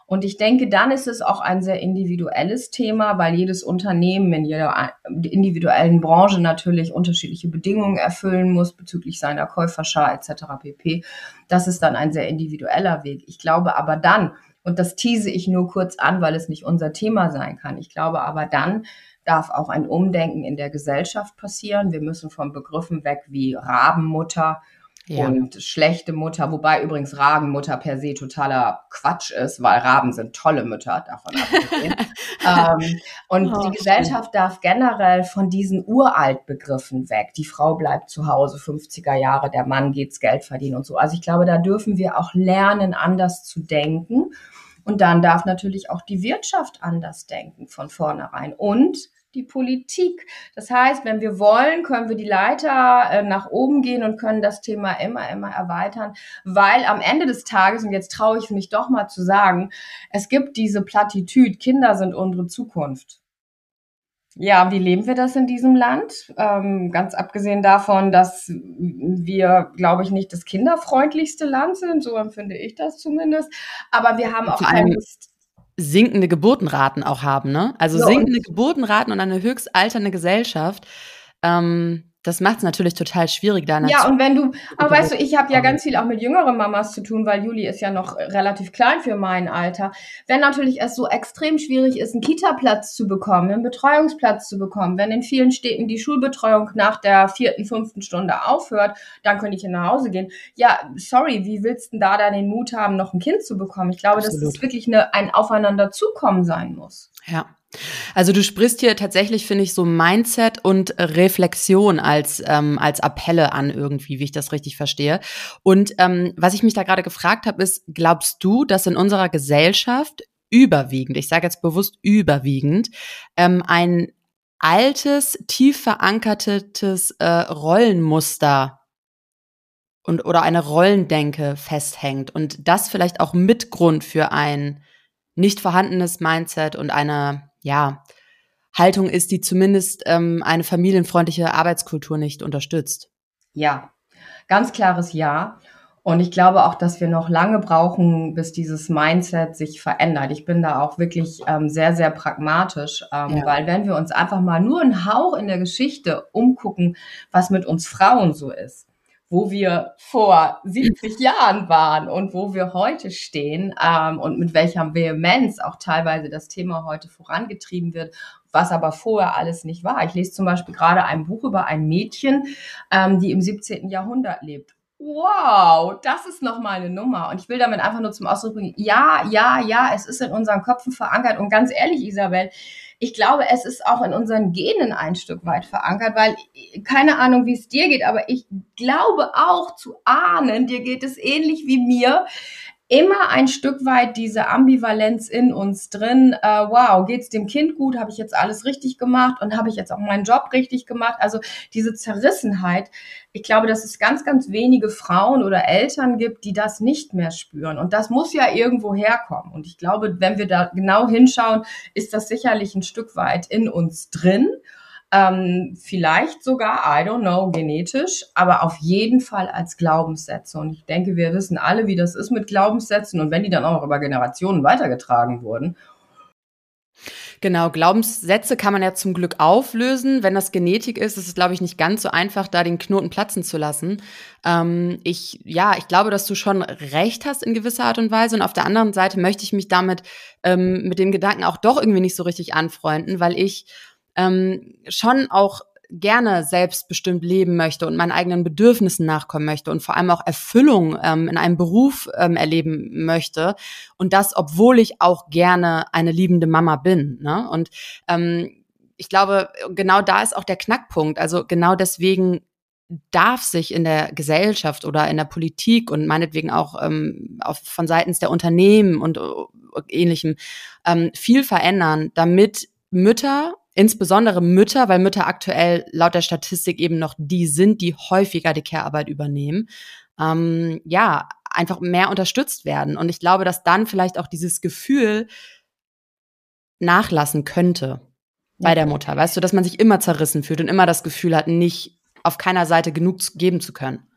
Und ich denke, dann ist es auch ein sehr individuelles Thema, weil jedes Unternehmen in jeder individuellen Branche natürlich unterschiedliche Bedingungen erfüllen muss bezüglich seiner Käuferschar etc. pp. Das ist dann ein sehr individueller Weg. Ich glaube aber dann, und das tease ich nur kurz an, weil es nicht unser Thema sein kann, ich glaube aber dann, darf auch ein Umdenken in der Gesellschaft passieren. Wir müssen von Begriffen weg wie Rabenmutter ja. Und schlechte Mutter, wobei übrigens Rabenmutter per se totaler Quatsch ist, weil Raben sind tolle Mütter, davon abgesehen. <laughs> ähm, und oh, die Gesellschaft stimmt. darf generell von diesen Uraltbegriffen weg. Die Frau bleibt zu Hause, 50er Jahre, der Mann geht's Geld verdienen und so. Also ich glaube, da dürfen wir auch lernen, anders zu denken. Und dann darf natürlich auch die Wirtschaft anders denken von vornherein. Und die Politik. Das heißt, wenn wir wollen, können wir die Leiter äh, nach oben gehen und können das Thema immer, immer erweitern, weil am Ende des Tages, und jetzt traue ich mich doch mal zu sagen, es gibt diese Plattitüd, Kinder sind unsere Zukunft. Ja, wie leben wir das in diesem Land? Ähm, ganz abgesehen davon, dass wir, glaube ich, nicht das kinderfreundlichste Land sind, so empfinde ich das zumindest. Aber wir haben auch Lust sinkende Geburtenraten auch haben, ne? Also ja, sinkende Geburtenraten und eine höchst alternde Gesellschaft. Ähm, das macht es natürlich total schwierig da. Ja, und wenn du, aber weißt du, ich habe ja ganz viel auch mit jüngeren Mamas zu tun, weil Juli ist ja noch relativ klein für mein Alter. Wenn natürlich es so extrem schwierig ist, einen Kita-Platz zu bekommen, einen Betreuungsplatz zu bekommen, wenn in vielen Städten die Schulbetreuung nach der vierten, fünften Stunde aufhört, dann könnte ich nach Hause gehen. Ja, sorry, wie willst du denn da dann den Mut haben, noch ein Kind zu bekommen? Ich glaube, Absolut. dass es wirklich eine, ein Aufeinanderzukommen sein muss. Ja, also du sprichst hier tatsächlich, finde ich, so Mindset und Reflexion als, ähm, als Appelle an irgendwie, wie ich das richtig verstehe. Und ähm, was ich mich da gerade gefragt habe, ist, glaubst du, dass in unserer Gesellschaft überwiegend, ich sage jetzt bewusst überwiegend, ähm, ein altes, tief verankertes äh, Rollenmuster und oder eine Rollendenke festhängt und das vielleicht auch Mitgrund für ein nicht vorhandenes Mindset und eine ja, Haltung ist, die zumindest ähm, eine familienfreundliche Arbeitskultur nicht unterstützt. Ja, ganz klares Ja. Und ich glaube auch, dass wir noch lange brauchen, bis dieses Mindset sich verändert. Ich bin da auch wirklich ähm, sehr, sehr pragmatisch, ähm, ja. weil wenn wir uns einfach mal nur einen Hauch in der Geschichte umgucken, was mit uns Frauen so ist, wo wir vor 70 Jahren waren und wo wir heute stehen ähm, und mit welcher Vehemenz auch teilweise das Thema heute vorangetrieben wird, was aber vorher alles nicht war. Ich lese zum Beispiel gerade ein Buch über ein Mädchen, ähm, die im 17. Jahrhundert lebt. Wow, das ist nochmal eine Nummer. Und ich will damit einfach nur zum Ausdruck bringen, ja, ja, ja, es ist in unseren Köpfen verankert. Und ganz ehrlich, Isabel, ich glaube, es ist auch in unseren Genen ein Stück weit verankert, weil keine Ahnung, wie es dir geht, aber ich glaube auch zu ahnen, dir geht es ähnlich wie mir, immer ein Stück weit diese Ambivalenz in uns drin. Äh, wow, geht's dem Kind gut? Habe ich jetzt alles richtig gemacht und habe ich jetzt auch meinen Job richtig gemacht? Also diese Zerrissenheit. Ich glaube, dass es ganz, ganz wenige Frauen oder Eltern gibt, die das nicht mehr spüren. Und das muss ja irgendwo herkommen. Und ich glaube, wenn wir da genau hinschauen, ist das sicherlich ein Stück weit in uns drin. Ähm, vielleicht sogar, I don't know, genetisch, aber auf jeden Fall als Glaubenssätze. Und ich denke, wir wissen alle, wie das ist mit Glaubenssätzen und wenn die dann auch noch über Generationen weitergetragen wurden. Genau, Glaubenssätze kann man ja zum Glück auflösen. Wenn das Genetik ist, ist es, glaube ich, nicht ganz so einfach, da den Knoten platzen zu lassen. Ähm, ich, ja, ich glaube, dass du schon recht hast in gewisser Art und Weise. Und auf der anderen Seite möchte ich mich damit ähm, mit dem Gedanken auch doch irgendwie nicht so richtig anfreunden, weil ich ähm, schon auch gerne selbstbestimmt leben möchte und meinen eigenen Bedürfnissen nachkommen möchte und vor allem auch Erfüllung ähm, in einem Beruf ähm, erleben möchte. Und das, obwohl ich auch gerne eine liebende Mama bin. Ne? Und ähm, ich glaube, genau da ist auch der Knackpunkt. Also genau deswegen darf sich in der Gesellschaft oder in der Politik und meinetwegen auch ähm, auf, von seitens der Unternehmen und uh, ähnlichem ähm, viel verändern, damit Mütter insbesondere Mütter, weil Mütter aktuell laut der Statistik eben noch die sind, die häufiger die Care-Arbeit übernehmen, ähm, ja, einfach mehr unterstützt werden. Und ich glaube, dass dann vielleicht auch dieses Gefühl nachlassen könnte bei ja. der Mutter. Weißt du, dass man sich immer zerrissen fühlt und immer das Gefühl hat, nicht auf keiner Seite genug geben zu können.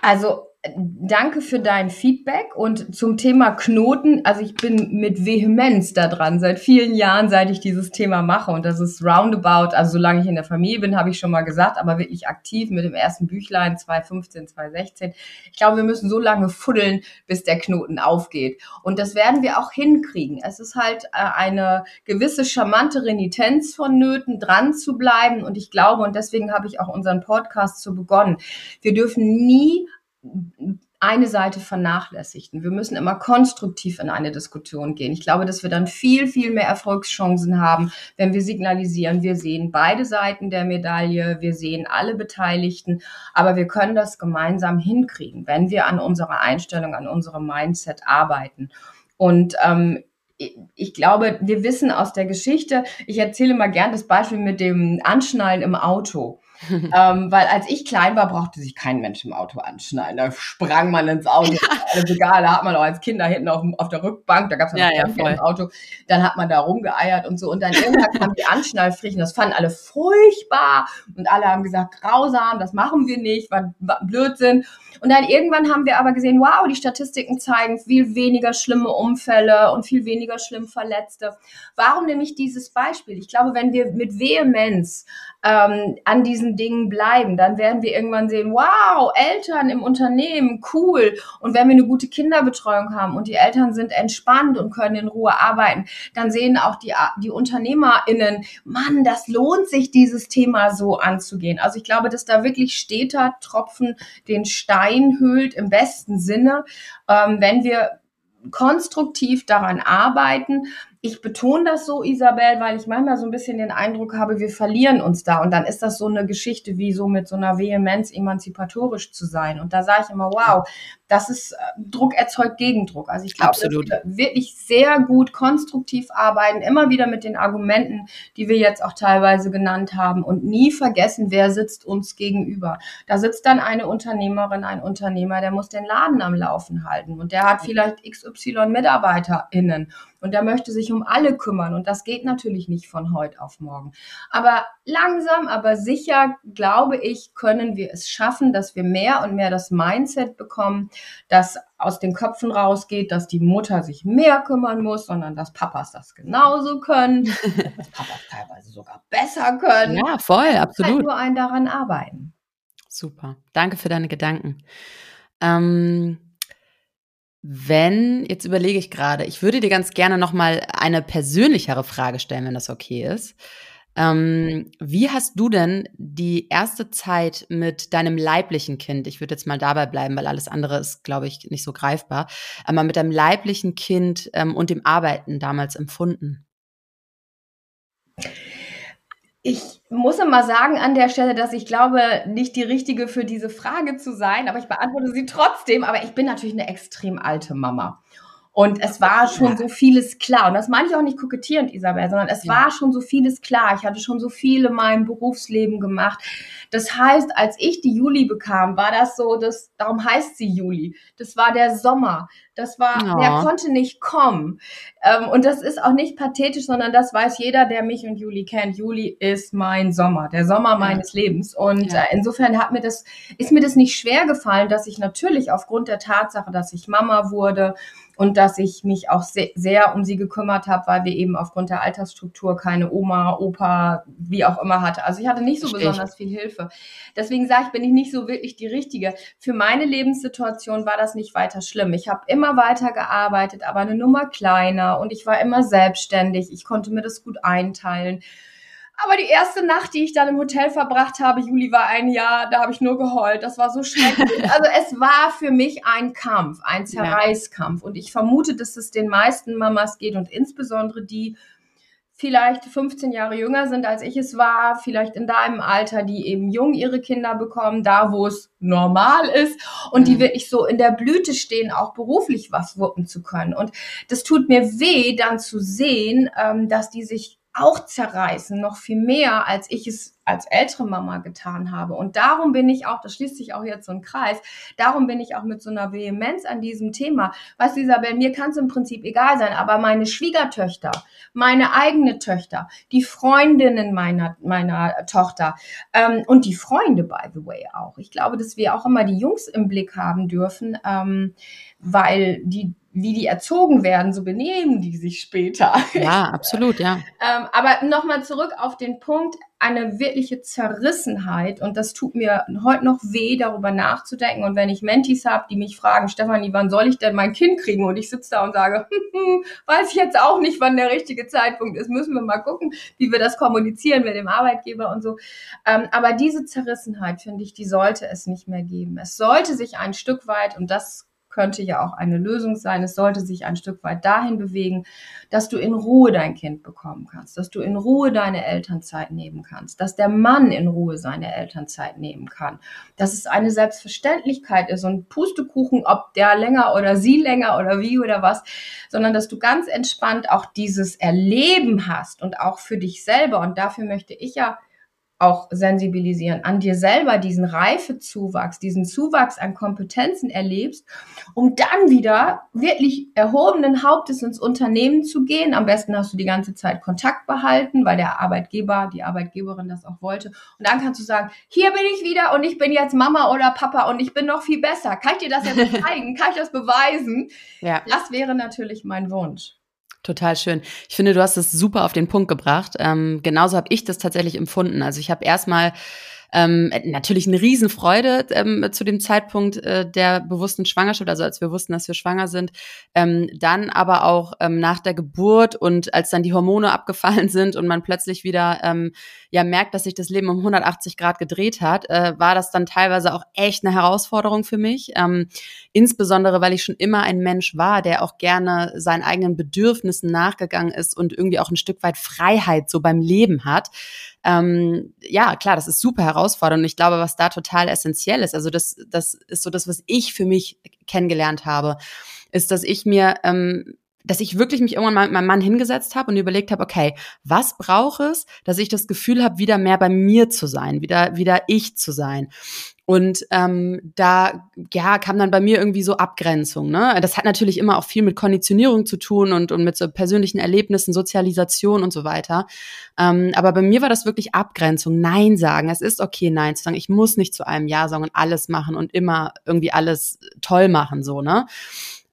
Also danke für dein Feedback und zum Thema Knoten. Also ich bin mit Vehemenz da dran, seit vielen Jahren, seit ich dieses Thema mache. Und das ist roundabout, also solange ich in der Familie bin, habe ich schon mal gesagt, aber wirklich aktiv mit dem ersten Büchlein 2015, 2016. Ich glaube, wir müssen so lange fuddeln, bis der Knoten aufgeht. Und das werden wir auch hinkriegen. Es ist halt äh, eine gewisse charmante Renitenz vonnöten, dran zu bleiben. Und ich glaube, und deswegen habe ich auch unseren Podcast so begonnen, wir dürfen nie eine Seite vernachlässigen. Wir müssen immer konstruktiv in eine Diskussion gehen. Ich glaube, dass wir dann viel, viel mehr Erfolgschancen haben, wenn wir signalisieren, wir sehen beide Seiten der Medaille, wir sehen alle Beteiligten, aber wir können das gemeinsam hinkriegen, wenn wir an unserer Einstellung, an unserem Mindset arbeiten. Und ähm, ich glaube, wir wissen aus der Geschichte, ich erzähle mal gern das Beispiel mit dem Anschnallen im Auto. <laughs> ähm, weil als ich klein war, brauchte sich kein Mensch im Auto anschneiden. Da sprang man ins Auto, <laughs> alles egal, da hat man auch als Kinder hinten auf, auf der Rückbank, da gab es ja, ja, im Auto, dann hat man da rumgeeiert und so. Und dann irgendwann kamen die Anschnallpflichten, das fanden alle furchtbar und alle haben gesagt, grausam, das machen wir nicht, war, war Blödsinn. Und dann irgendwann haben wir aber gesehen, wow, die Statistiken zeigen viel weniger schlimme Unfälle und viel weniger schlimm Verletzte. Warum nehme ich dieses Beispiel? Ich glaube, wenn wir mit Vehemenz ähm, an diesen Dingen bleiben, dann werden wir irgendwann sehen, wow, Eltern im Unternehmen, cool. Und wenn wir eine gute Kinderbetreuung haben und die Eltern sind entspannt und können in Ruhe arbeiten, dann sehen auch die, die UnternehmerInnen, Mann, das lohnt sich, dieses Thema so anzugehen. Also ich glaube, dass da wirklich steter Tropfen den Stein hüllt im besten Sinne, ähm, wenn wir konstruktiv daran arbeiten, ich betone das so, Isabel, weil ich manchmal so ein bisschen den Eindruck habe, wir verlieren uns da. Und dann ist das so eine Geschichte, wie so mit so einer Vehemenz emanzipatorisch zu sein. Und da sage ich immer, wow, das ist äh, Druck erzeugt Gegendruck. Also ich glaube, dass wir wirklich sehr gut konstruktiv arbeiten, immer wieder mit den Argumenten, die wir jetzt auch teilweise genannt haben und nie vergessen, wer sitzt uns gegenüber. Da sitzt dann eine Unternehmerin, ein Unternehmer, der muss den Laden am Laufen halten und der hat vielleicht XY MitarbeiterInnen und der möchte sich um alle kümmern. Und das geht natürlich nicht von heute auf morgen. Aber langsam, aber sicher, glaube ich, können wir es schaffen, dass wir mehr und mehr das Mindset bekommen, dass aus den Köpfen rausgeht, dass die Mutter sich mehr kümmern muss, sondern dass Papas das genauso können, <laughs> dass Papas teilweise sogar besser können. Ja, voll, halt absolut. Halt nur ein daran arbeiten. Super. Danke für deine Gedanken. Ähm wenn, jetzt überlege ich gerade, ich würde dir ganz gerne noch mal eine persönlichere Frage stellen, wenn das okay ist. Ähm, wie hast du denn die erste Zeit mit deinem leiblichen Kind, ich würde jetzt mal dabei bleiben, weil alles andere ist, glaube ich, nicht so greifbar, aber mit deinem leiblichen Kind ähm, und dem Arbeiten damals empfunden? Ich muss immer sagen an der Stelle, dass ich glaube, nicht die richtige für diese Frage zu sein, aber ich beantworte sie trotzdem. Aber ich bin natürlich eine extrem alte Mama. Und es war schon so vieles klar. Und das meine ich auch nicht kokettierend, Isabel, sondern es ja. war schon so vieles klar. Ich hatte schon so viel in meinem Berufsleben gemacht. Das heißt, als ich die Juli bekam, war das so, das, darum heißt sie Juli. Das war der Sommer. Das war, ja. der konnte nicht kommen. Ähm, und das ist auch nicht pathetisch, sondern das weiß jeder, der mich und Juli kennt. Juli ist mein Sommer, der Sommer ja. meines Lebens. Und ja. äh, insofern hat mir das, ist mir das nicht schwer gefallen, dass ich natürlich aufgrund der Tatsache, dass ich Mama wurde, und dass ich mich auch sehr, sehr um sie gekümmert habe, weil wir eben aufgrund der Altersstruktur keine Oma, Opa, wie auch immer hatte. Also ich hatte nicht so Verstehe besonders viel Hilfe. Deswegen sage ich, bin ich nicht so wirklich die Richtige. Für meine Lebenssituation war das nicht weiter schlimm. Ich habe immer weiter gearbeitet, aber eine Nummer kleiner und ich war immer selbstständig. Ich konnte mir das gut einteilen. Aber die erste Nacht, die ich dann im Hotel verbracht habe, Juli war ein Jahr, da habe ich nur geheult. Das war so schrecklich. <laughs> Also es war für mich ein Kampf, ein Zerreißkampf. Und ich vermute, dass es den meisten Mamas geht und insbesondere die vielleicht 15 Jahre jünger sind, als ich es war, vielleicht in deinem Alter, die eben jung ihre Kinder bekommen, da wo es normal ist und mhm. die wirklich so in der Blüte stehen, auch beruflich was wuppen zu können. Und das tut mir weh, dann zu sehen, ähm, dass die sich auch zerreißen, noch viel mehr, als ich es als ältere Mama getan habe. Und darum bin ich auch, das schließt sich auch jetzt so ein Kreis, darum bin ich auch mit so einer Vehemenz an diesem Thema. Du, Isabel, mir kann es im Prinzip egal sein, aber meine Schwiegertöchter, meine eigene Töchter, die Freundinnen meiner, meiner Tochter ähm, und die Freunde, by the way, auch. Ich glaube, dass wir auch immer die Jungs im Blick haben dürfen, ähm, weil die wie die erzogen werden, so benehmen die sich später. Ja, absolut, ja. <laughs> ähm, aber nochmal zurück auf den Punkt, eine wirkliche Zerrissenheit und das tut mir heute noch weh, darüber nachzudenken. Und wenn ich Mentis habe, die mich fragen, Stefanie, wann soll ich denn mein Kind kriegen? Und ich sitze da und sage, <laughs> weiß ich jetzt auch nicht, wann der richtige Zeitpunkt ist. Müssen wir mal gucken, wie wir das kommunizieren mit dem Arbeitgeber und so. Ähm, aber diese Zerrissenheit, finde ich, die sollte es nicht mehr geben. Es sollte sich ein Stück weit, und das könnte ja auch eine Lösung sein. Es sollte sich ein Stück weit dahin bewegen, dass du in Ruhe dein Kind bekommen kannst, dass du in Ruhe deine Elternzeit nehmen kannst, dass der Mann in Ruhe seine Elternzeit nehmen kann, dass es eine Selbstverständlichkeit ist und Pustekuchen, ob der länger oder sie länger oder wie oder was, sondern dass du ganz entspannt auch dieses Erleben hast und auch für dich selber. Und dafür möchte ich ja auch sensibilisieren, an dir selber diesen Reifezuwachs, diesen Zuwachs an Kompetenzen erlebst, um dann wieder wirklich erhobenen Hauptes ins Unternehmen zu gehen. Am besten hast du die ganze Zeit Kontakt behalten, weil der Arbeitgeber, die Arbeitgeberin das auch wollte. Und dann kannst du sagen, hier bin ich wieder und ich bin jetzt Mama oder Papa und ich bin noch viel besser. Kann ich dir das jetzt <laughs> zeigen? Kann ich das beweisen? Ja. Das wäre natürlich mein Wunsch. Total schön. Ich finde, du hast es super auf den Punkt gebracht. Ähm, genauso habe ich das tatsächlich empfunden. Also ich habe erstmal ähm, natürlich eine Riesenfreude ähm, zu dem Zeitpunkt äh, der bewussten Schwangerschaft, also als wir wussten, dass wir schwanger sind. Ähm, dann aber auch ähm, nach der Geburt und als dann die Hormone abgefallen <laughs> sind und man plötzlich wieder ähm, ja merkt, dass sich das Leben um 180 Grad gedreht hat, äh, war das dann teilweise auch echt eine Herausforderung für mich. Ähm, insbesondere, weil ich schon immer ein Mensch war, der auch gerne seinen eigenen Bedürfnissen nachgegangen ist und irgendwie auch ein Stück weit Freiheit so beim Leben hat ähm, ja, klar, das ist super herausfordernd. Ich glaube, was da total essentiell ist, also das, das ist so das, was ich für mich kennengelernt habe, ist, dass ich mir ähm, dass ich wirklich mich irgendwann mal mit meinem Mann hingesetzt habe und überlegt habe, okay, was brauche es, dass ich das Gefühl habe, wieder mehr bei mir zu sein, wieder wieder ich zu sein. Und ähm, da ja, kam dann bei mir irgendwie so Abgrenzung. Ne? Das hat natürlich immer auch viel mit Konditionierung zu tun und, und mit so persönlichen Erlebnissen, Sozialisation und so weiter. Ähm, aber bei mir war das wirklich Abgrenzung. Nein sagen. Es ist okay, Nein zu sagen. Ich muss nicht zu einem Ja sagen und alles machen und immer irgendwie alles toll machen, so, ne?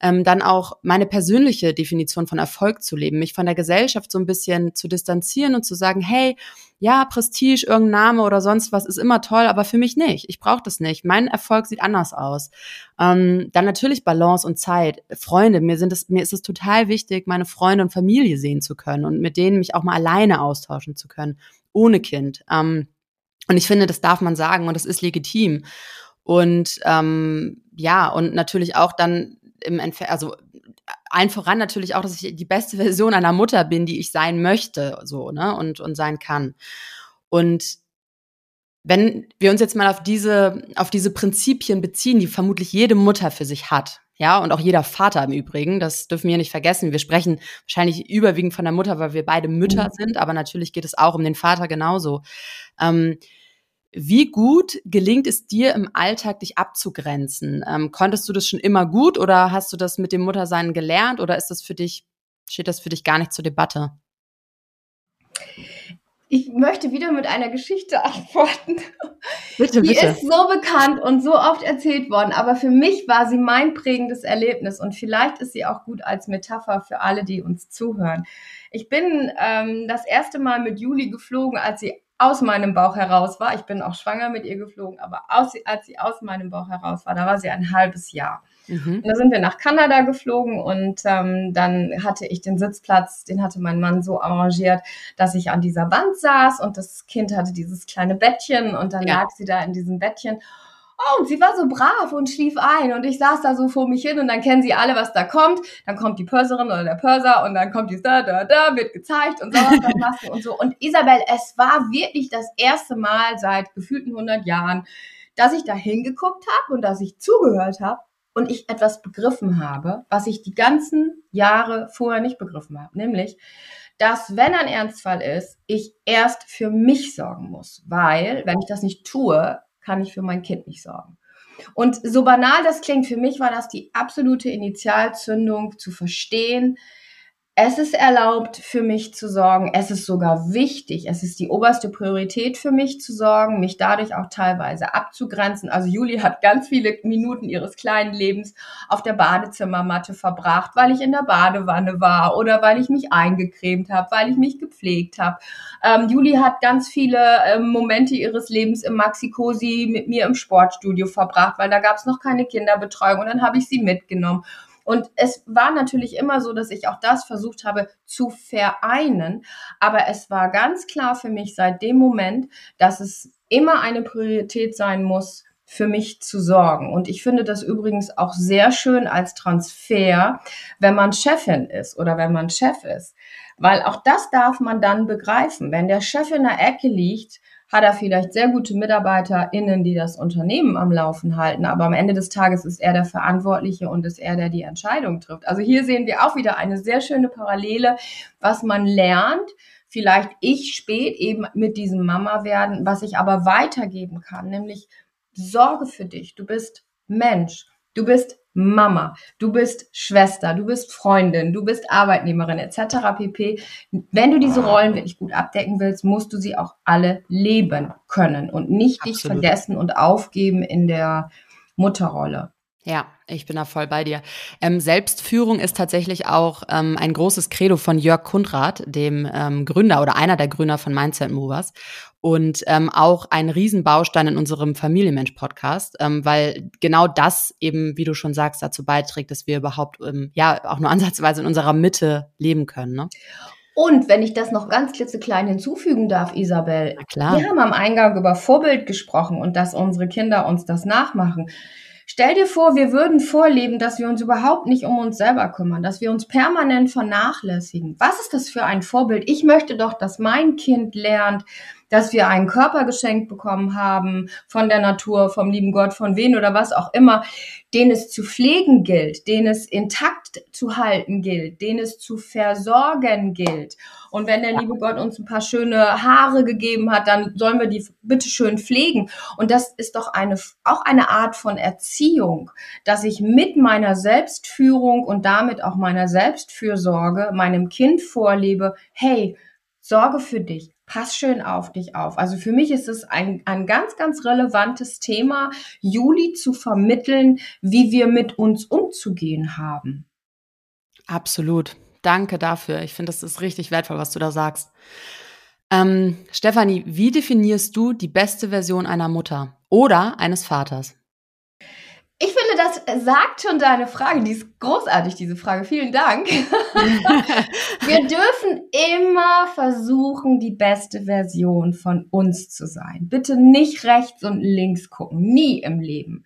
Ähm, dann auch meine persönliche Definition von Erfolg zu leben, mich von der Gesellschaft so ein bisschen zu distanzieren und zu sagen, hey, ja, Prestige, irgendein Name oder sonst was ist immer toll, aber für mich nicht. Ich brauche das nicht. Mein Erfolg sieht anders aus. Ähm, dann natürlich Balance und Zeit. Freunde, mir sind es, mir ist es total wichtig, meine Freunde und Familie sehen zu können und mit denen mich auch mal alleine austauschen zu können, ohne Kind. Ähm, und ich finde, das darf man sagen und das ist legitim. Und ähm, ja, und natürlich auch dann im Entfer also allen voran natürlich auch, dass ich die beste Version einer Mutter bin, die ich sein möchte, so, ne, und, und sein kann. Und wenn wir uns jetzt mal auf diese, auf diese Prinzipien beziehen, die vermutlich jede Mutter für sich hat, ja, und auch jeder Vater im Übrigen, das dürfen wir nicht vergessen. Wir sprechen wahrscheinlich überwiegend von der Mutter, weil wir beide Mütter mhm. sind, aber natürlich geht es auch um den Vater genauso. Ähm, wie gut gelingt es dir im Alltag, dich abzugrenzen? Ähm, konntest du das schon immer gut oder hast du das mit dem Muttersein gelernt oder ist das für dich, steht das für dich gar nicht zur Debatte? Ich möchte wieder mit einer Geschichte <laughs> antworten. Bitte, Die bitte. ist so bekannt und so oft erzählt worden, aber für mich war sie mein prägendes Erlebnis und vielleicht ist sie auch gut als Metapher für alle, die uns zuhören. Ich bin ähm, das erste Mal mit Juli geflogen, als sie aus meinem Bauch heraus war. Ich bin auch schwanger mit ihr geflogen, aber aus, als sie aus meinem Bauch heraus war, da war sie ein halbes Jahr. Mhm. Und da sind wir nach Kanada geflogen und ähm, dann hatte ich den Sitzplatz, den hatte mein Mann so arrangiert, dass ich an dieser Wand saß und das Kind hatte dieses kleine Bettchen und dann ja. lag sie da in diesem Bettchen Oh, und sie war so brav und schlief ein und ich saß da so vor mich hin und dann kennen sie alle, was da kommt. Dann kommt die Pörserin oder der Pörser und dann kommt die da, da, da, wird gezeigt und Sauerstoffmasken und so. Und Isabel, es war wirklich das erste Mal seit gefühlten 100 Jahren, dass ich da hingeguckt habe und dass ich zugehört habe und ich etwas begriffen habe, was ich die ganzen Jahre vorher nicht begriffen habe. Nämlich, dass wenn ein Ernstfall ist, ich erst für mich sorgen muss, weil wenn ich das nicht tue, kann ich für mein Kind nicht sorgen. Und so banal das klingt, für mich war das die absolute Initialzündung zu verstehen, es ist erlaubt, für mich zu sorgen. Es ist sogar wichtig. Es ist die oberste Priorität für mich zu sorgen, mich dadurch auch teilweise abzugrenzen. Also Juli hat ganz viele Minuten ihres kleinen Lebens auf der Badezimmermatte verbracht, weil ich in der Badewanne war oder weil ich mich eingecremt habe, weil ich mich gepflegt habe. Ähm, Juli hat ganz viele ähm, Momente ihres Lebens im Maxi-Cosi mit mir im Sportstudio verbracht, weil da gab es noch keine Kinderbetreuung und dann habe ich sie mitgenommen. Und es war natürlich immer so, dass ich auch das versucht habe zu vereinen. Aber es war ganz klar für mich seit dem Moment, dass es immer eine Priorität sein muss, für mich zu sorgen. Und ich finde das übrigens auch sehr schön als Transfer, wenn man Chefin ist oder wenn man Chef ist. Weil auch das darf man dann begreifen. Wenn der Chef in der Ecke liegt, hat er vielleicht sehr gute MitarbeiterInnen, die das Unternehmen am Laufen halten, aber am Ende des Tages ist er der Verantwortliche und ist er, der die Entscheidung trifft. Also hier sehen wir auch wieder eine sehr schöne Parallele, was man lernt, vielleicht ich spät eben mit diesem Mama werden, was ich aber weitergeben kann, nämlich Sorge für dich. Du bist Mensch. Du bist Mama, du bist Schwester, du bist Freundin, du bist Arbeitnehmerin etc. pp. Wenn du diese Rollen wirklich gut abdecken willst, musst du sie auch alle leben können und nicht Absolut. dich vergessen und aufgeben in der Mutterrolle. Ja, ich bin da voll bei dir. Ähm, Selbstführung ist tatsächlich auch ähm, ein großes Credo von Jörg Kundrat, dem ähm, Gründer oder einer der Gründer von Mindset Movers und ähm, auch ein Riesenbaustein in unserem Familienmensch-Podcast, ähm, weil genau das eben, wie du schon sagst, dazu beiträgt, dass wir überhaupt ähm, ja auch nur <laughs> ansatzweise in unserer Mitte leben können. Ne? Und wenn ich das noch ganz klitzeklein hinzufügen darf, Isabel, wir haben am Eingang über Vorbild gesprochen und dass unsere Kinder uns das nachmachen. Stell dir vor, wir würden vorleben, dass wir uns überhaupt nicht um uns selber kümmern, dass wir uns permanent vernachlässigen. Was ist das für ein Vorbild? Ich möchte doch, dass mein Kind lernt, dass wir einen Körper geschenkt bekommen haben von der Natur, vom lieben Gott, von wen oder was auch immer, den es zu pflegen gilt, den es intakt zu halten gilt, den es zu versorgen gilt. Und wenn der liebe Gott uns ein paar schöne Haare gegeben hat, dann sollen wir die bitte schön pflegen. Und das ist doch eine, auch eine Art von Erziehung, dass ich mit meiner Selbstführung und damit auch meiner Selbstfürsorge meinem Kind vorlebe, hey, sorge für dich, pass schön auf dich auf. Also für mich ist es ein, ein ganz, ganz relevantes Thema, Juli zu vermitteln, wie wir mit uns umzugehen haben. Absolut. Danke dafür. Ich finde, das ist richtig wertvoll, was du da sagst. Ähm, Stefanie, wie definierst du die beste Version einer Mutter oder eines Vaters? Ich finde, das sagt schon deine Frage. Die ist großartig, diese Frage. Vielen Dank. <laughs> Wir dürfen immer versuchen, die beste Version von uns zu sein. Bitte nicht rechts und links gucken. Nie im Leben.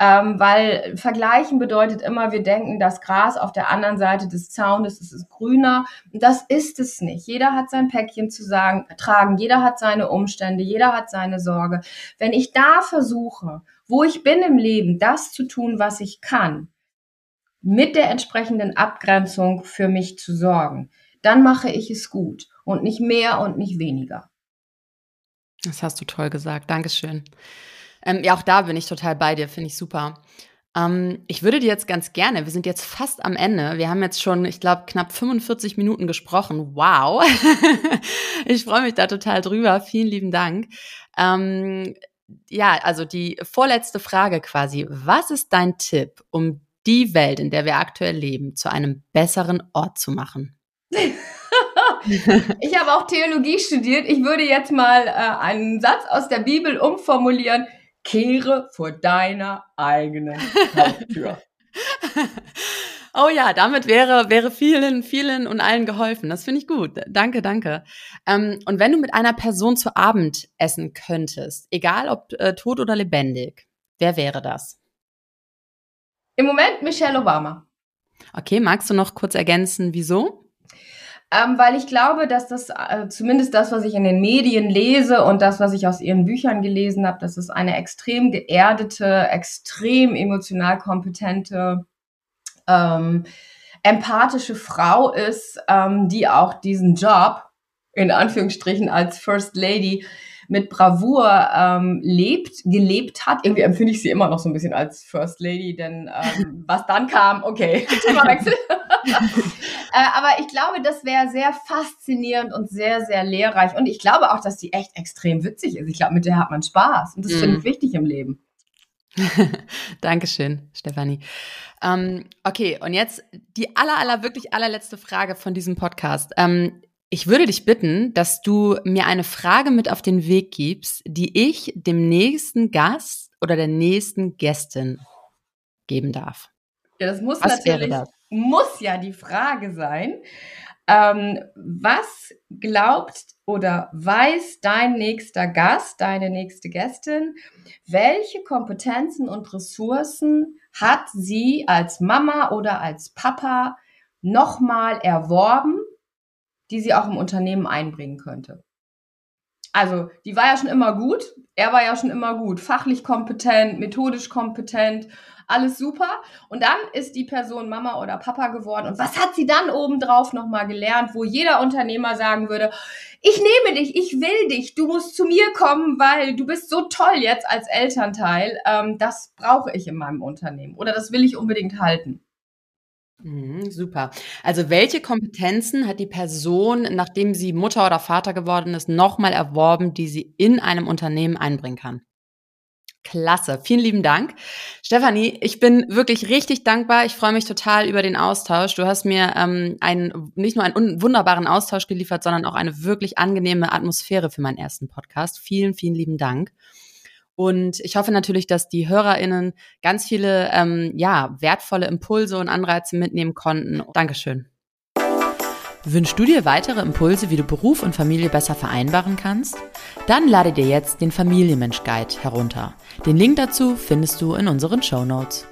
Ähm, weil vergleichen bedeutet immer, wir denken, das Gras auf der anderen Seite des Zaunes ist, ist grüner. Das ist es nicht. Jeder hat sein Päckchen zu sagen, tragen, jeder hat seine Umstände, jeder hat seine Sorge. Wenn ich da versuche, wo ich bin im Leben, das zu tun, was ich kann, mit der entsprechenden Abgrenzung für mich zu sorgen, dann mache ich es gut und nicht mehr und nicht weniger. Das hast du toll gesagt. Dankeschön. Ähm, ja, auch da bin ich total bei dir, finde ich super. Ähm, ich würde dir jetzt ganz gerne, wir sind jetzt fast am Ende. Wir haben jetzt schon, ich glaube, knapp 45 Minuten gesprochen. Wow. <laughs> ich freue mich da total drüber. Vielen lieben Dank. Ähm, ja, also die vorletzte Frage quasi. Was ist dein Tipp, um die Welt, in der wir aktuell leben, zu einem besseren Ort zu machen? <laughs> ich habe auch Theologie studiert. Ich würde jetzt mal äh, einen Satz aus der Bibel umformulieren kehre vor deiner eigenen Haustür. <laughs> Oh ja, damit wäre, wäre vielen, vielen und allen geholfen. Das finde ich gut. Danke, danke. Ähm, und wenn du mit einer Person zu Abend essen könntest, egal ob äh, tot oder lebendig, wer wäre das? Im Moment Michelle Obama. Okay, magst du noch kurz ergänzen, wieso? Ähm, weil ich glaube, dass das äh, zumindest das, was ich in den Medien lese und das, was ich aus ihren Büchern gelesen habe, dass es eine extrem geerdete, extrem emotional kompetente, ähm, empathische Frau ist, ähm, die auch diesen Job in Anführungsstrichen als First Lady mit Bravour ähm, lebt, gelebt hat. Irgendwie empfinde ich sie immer noch so ein bisschen als First Lady, denn ähm, <laughs> was dann kam, okay, Themawechsel. <laughs> äh, aber ich glaube, das wäre sehr faszinierend und sehr, sehr lehrreich. Und ich glaube auch, dass die echt extrem witzig ist. Ich glaube, mit der hat man Spaß. Und das mm. finde ich wichtig im Leben. <laughs> Dankeschön, Stefanie. Ähm, okay, und jetzt die aller, aller, wirklich allerletzte Frage von diesem Podcast. Ähm, ich würde dich bitten, dass du mir eine Frage mit auf den Weg gibst, die ich dem nächsten Gast oder der nächsten Gästin geben darf. Ja, das muss was natürlich, das? muss ja die Frage sein. Ähm, was glaubt oder weiß dein nächster Gast, deine nächste Gästin, welche Kompetenzen und Ressourcen hat sie als Mama oder als Papa nochmal erworben, die sie auch im Unternehmen einbringen könnte. Also, die war ja schon immer gut, er war ja schon immer gut, fachlich kompetent, methodisch kompetent, alles super. Und dann ist die Person Mama oder Papa geworden. Und was hat sie dann obendrauf nochmal gelernt, wo jeder Unternehmer sagen würde, ich nehme dich, ich will dich, du musst zu mir kommen, weil du bist so toll jetzt als Elternteil. Ähm, das brauche ich in meinem Unternehmen oder das will ich unbedingt halten. Mhm, super. Also welche Kompetenzen hat die Person, nachdem sie Mutter oder Vater geworden ist, nochmal erworben, die sie in einem Unternehmen einbringen kann? Klasse. Vielen lieben Dank. Stefanie, ich bin wirklich richtig dankbar. Ich freue mich total über den Austausch. Du hast mir ähm, einen, nicht nur einen wunderbaren Austausch geliefert, sondern auch eine wirklich angenehme Atmosphäre für meinen ersten Podcast. Vielen, vielen lieben Dank. Und ich hoffe natürlich, dass die HörerInnen ganz viele ähm, ja, wertvolle Impulse und Anreize mitnehmen konnten. Dankeschön. Wünschst du dir weitere Impulse, wie du Beruf und Familie besser vereinbaren kannst? Dann lade dir jetzt den Familienmensch Guide herunter. Den Link dazu findest du in unseren Show Notes.